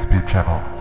Speed Channel.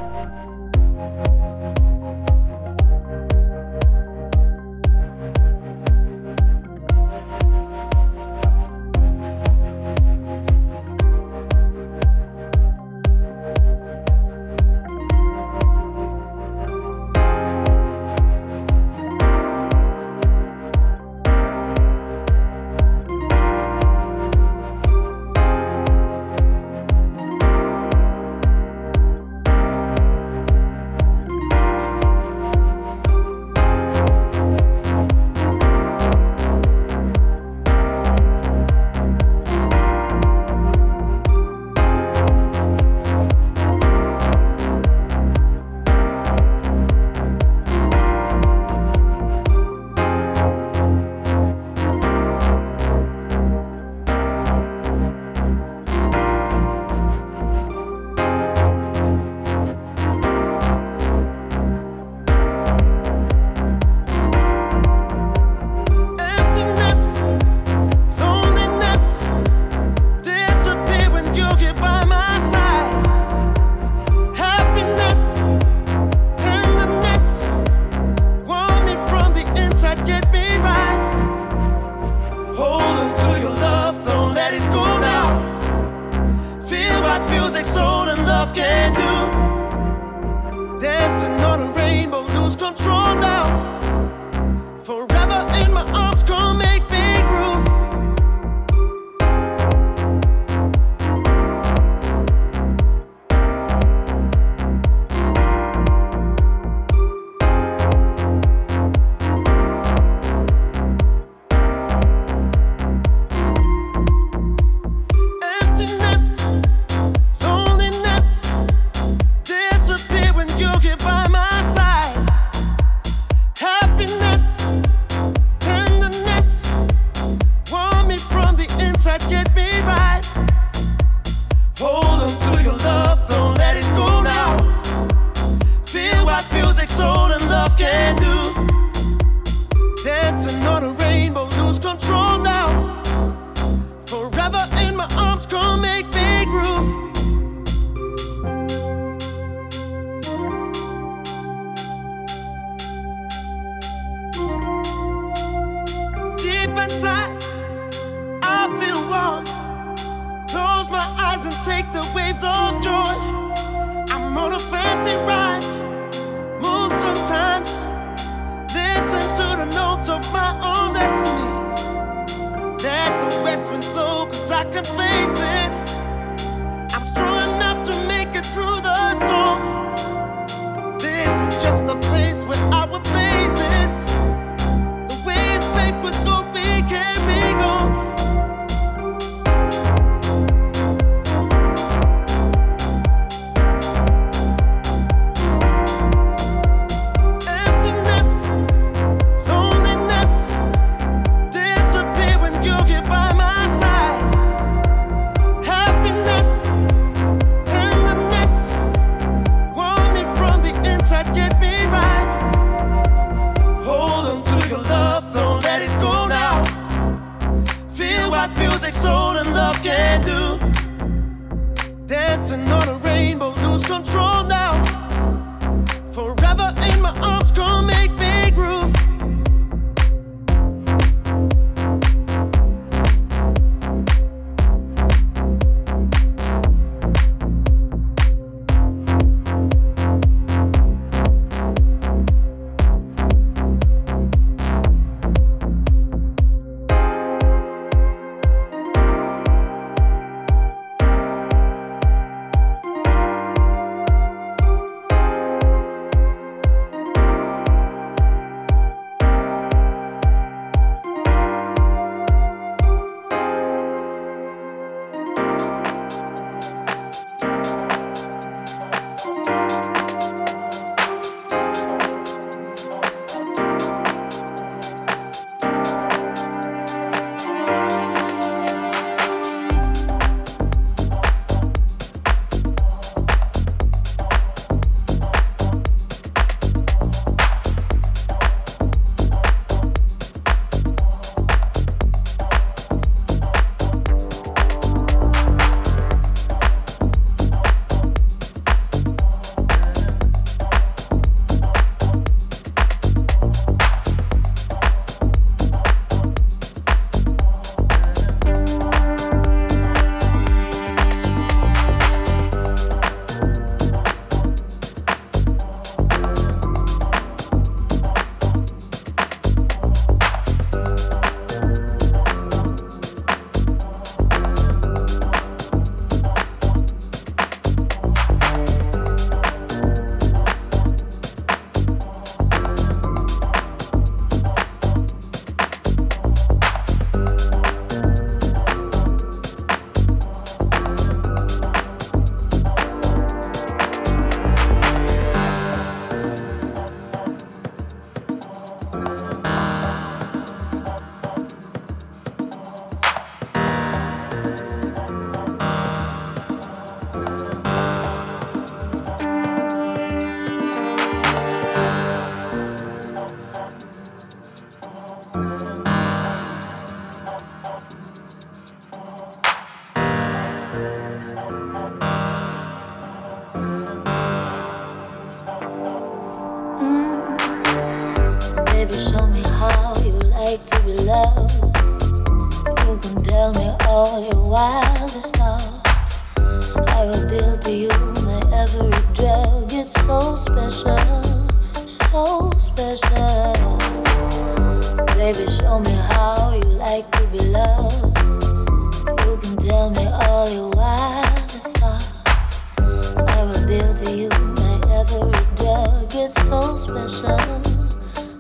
I'll give you my every drug. It's so special,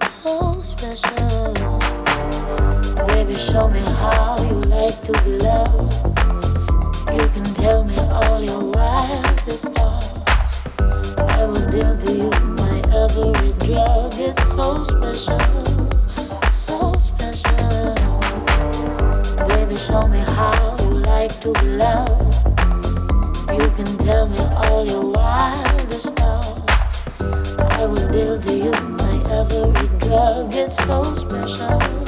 so special. Baby, show me how you like to be loved. You can tell me all your wildest thoughts. I will give you my every drug. It's so special, so special. Baby, show me how you like to be loved special.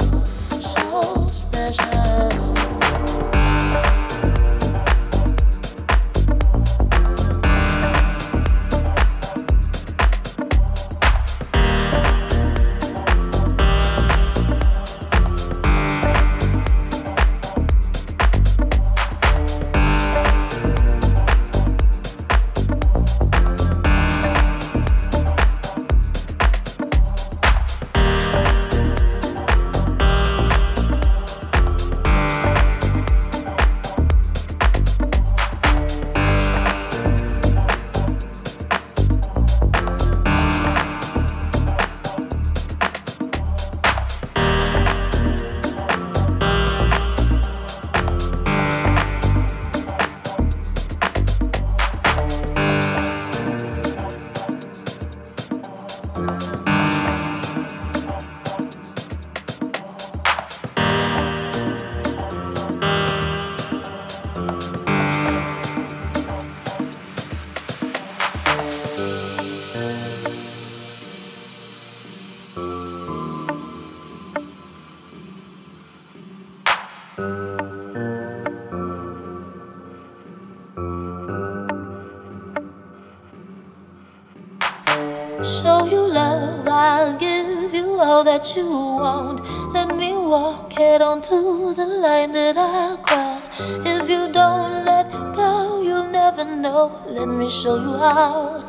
That you want. Let me walk it onto the line that I'll cross. If you don't let go, you'll never know. Let me show you how.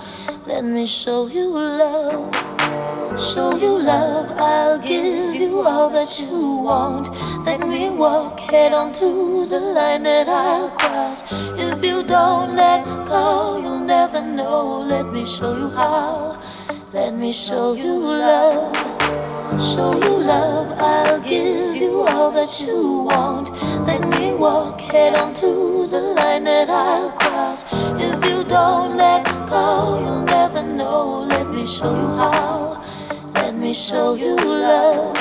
Let me show you love. Show you love, I'll give you all that you want. Let me walk head onto the line that I'll cross. If you don't let go, you'll never know. Let me show you how. Let me show you love show you love. I'll give you all that you want. Let me walk head onto the line that I'll cross. If you don't let go, you'll never know. Let me show you how. Let me show you love.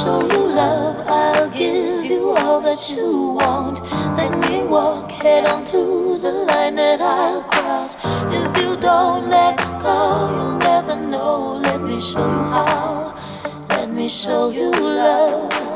Show you love. I'll give you all that you want. Let me walk head on to the line that I'll cross. If you don't let go, you'll never know. Let me show you how Let me show you love.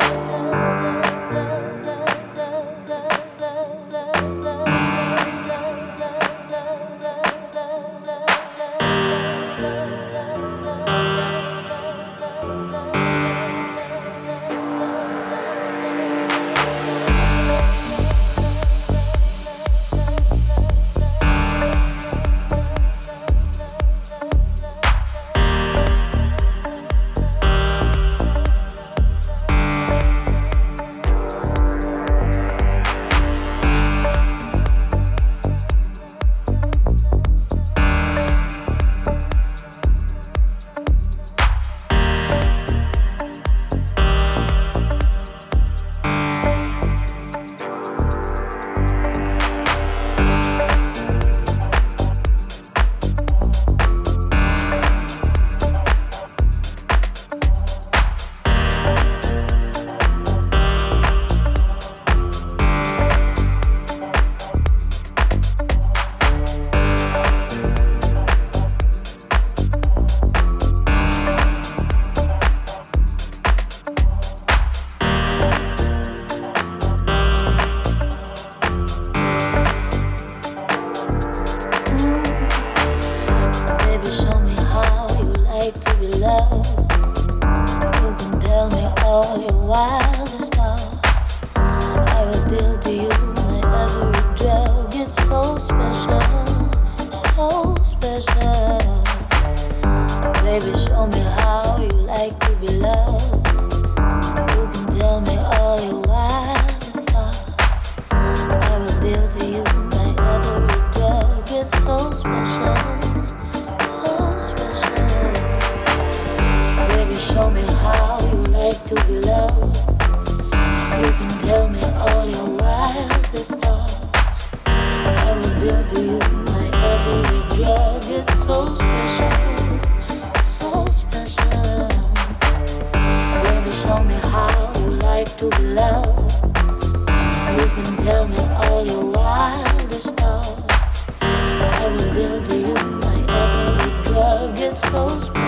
Those.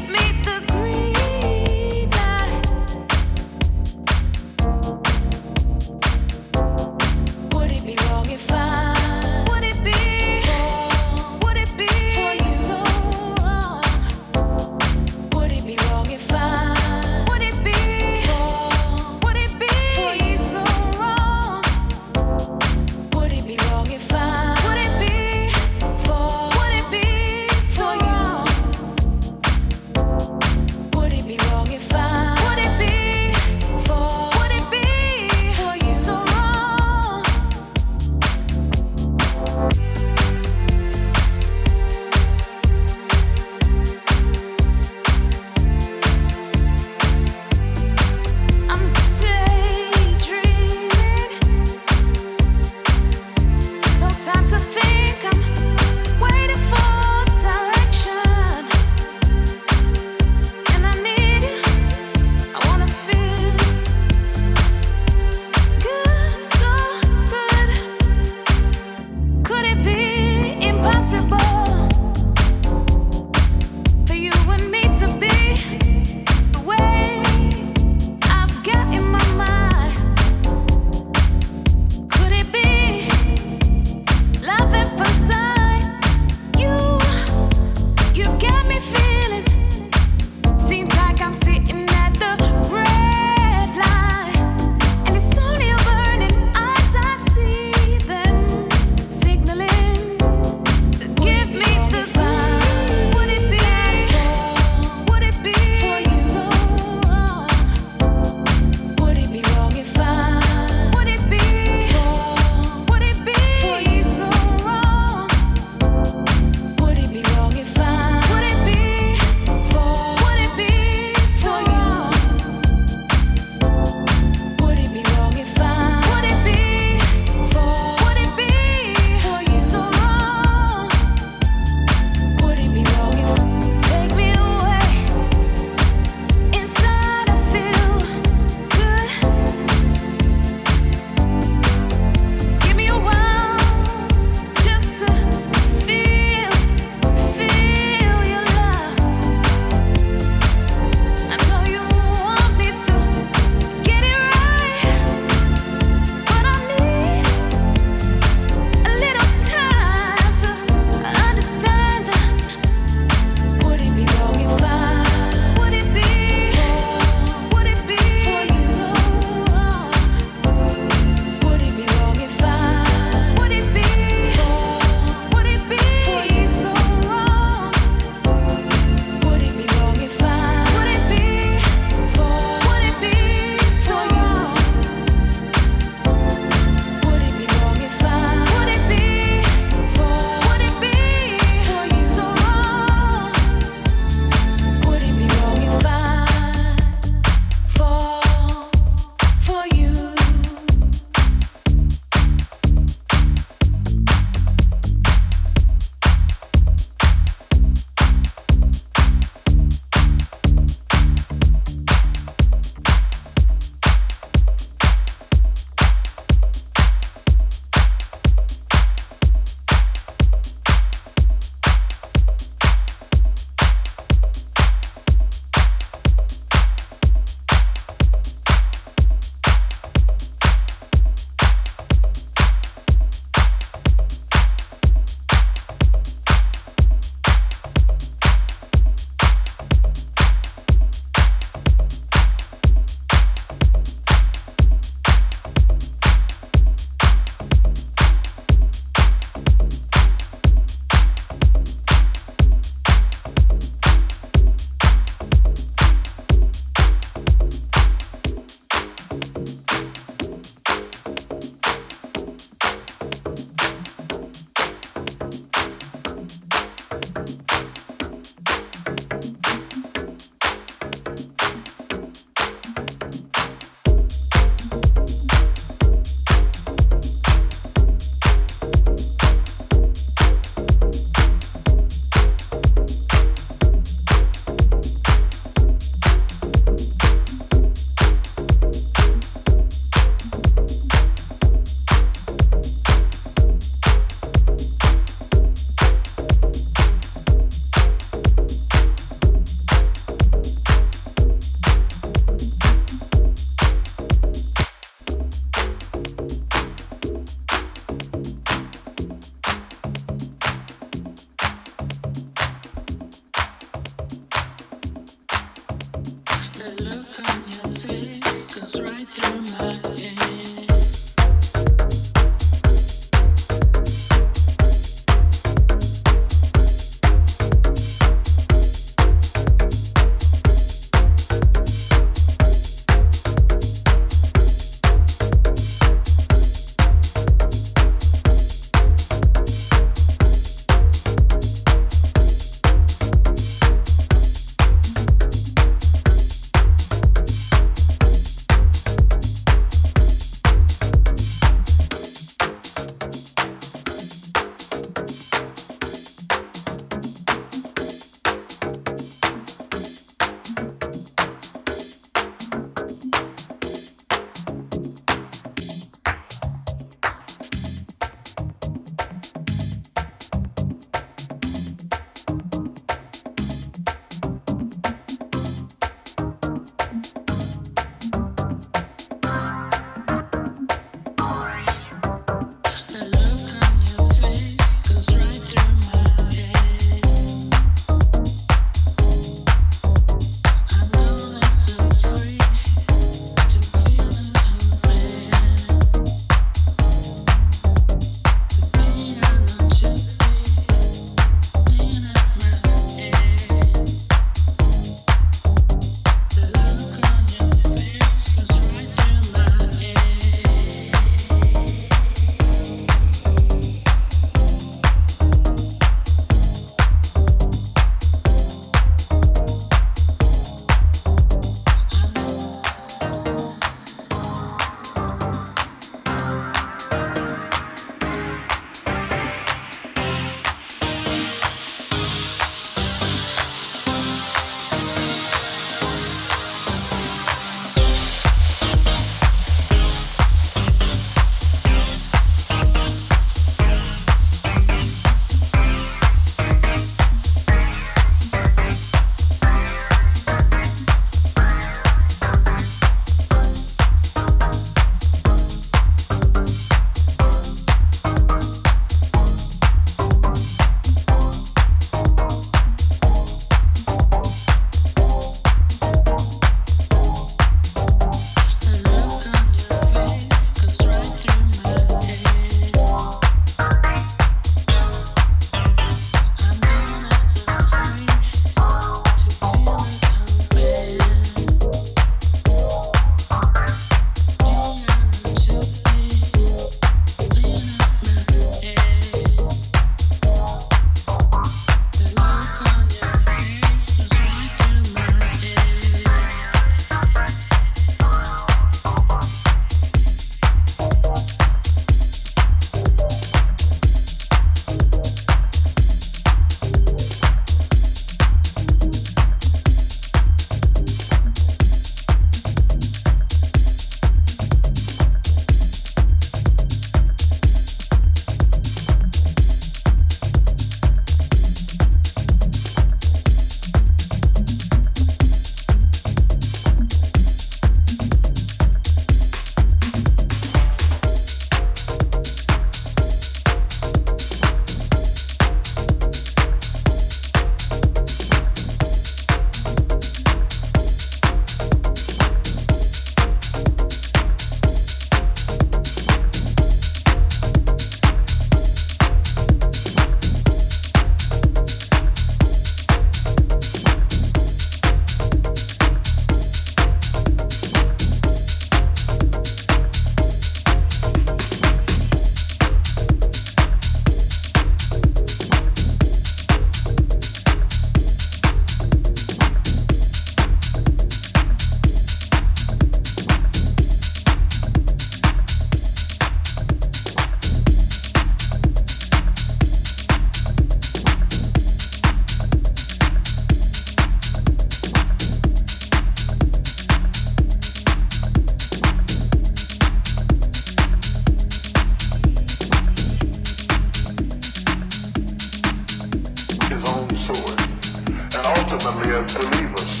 ultimately as believers.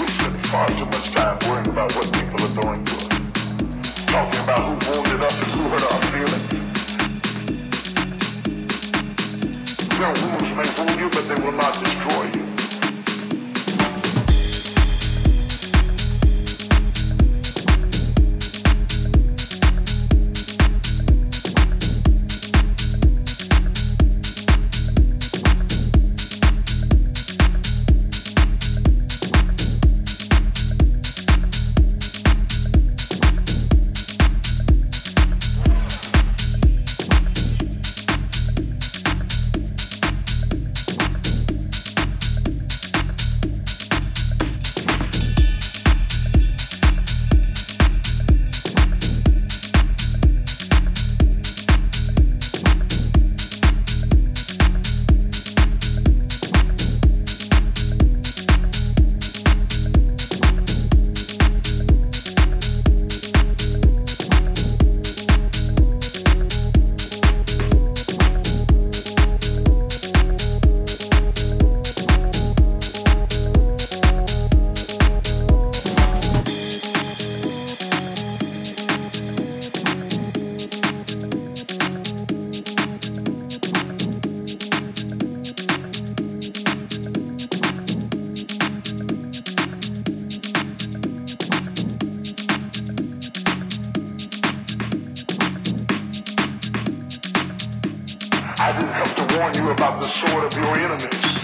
We spend far too much time worrying about what people are doing to talking about who wounded us and who hurt our feelings. Your wounds may wound you, but they will not destroy you. I didn't have to warn you about the sword of your enemies.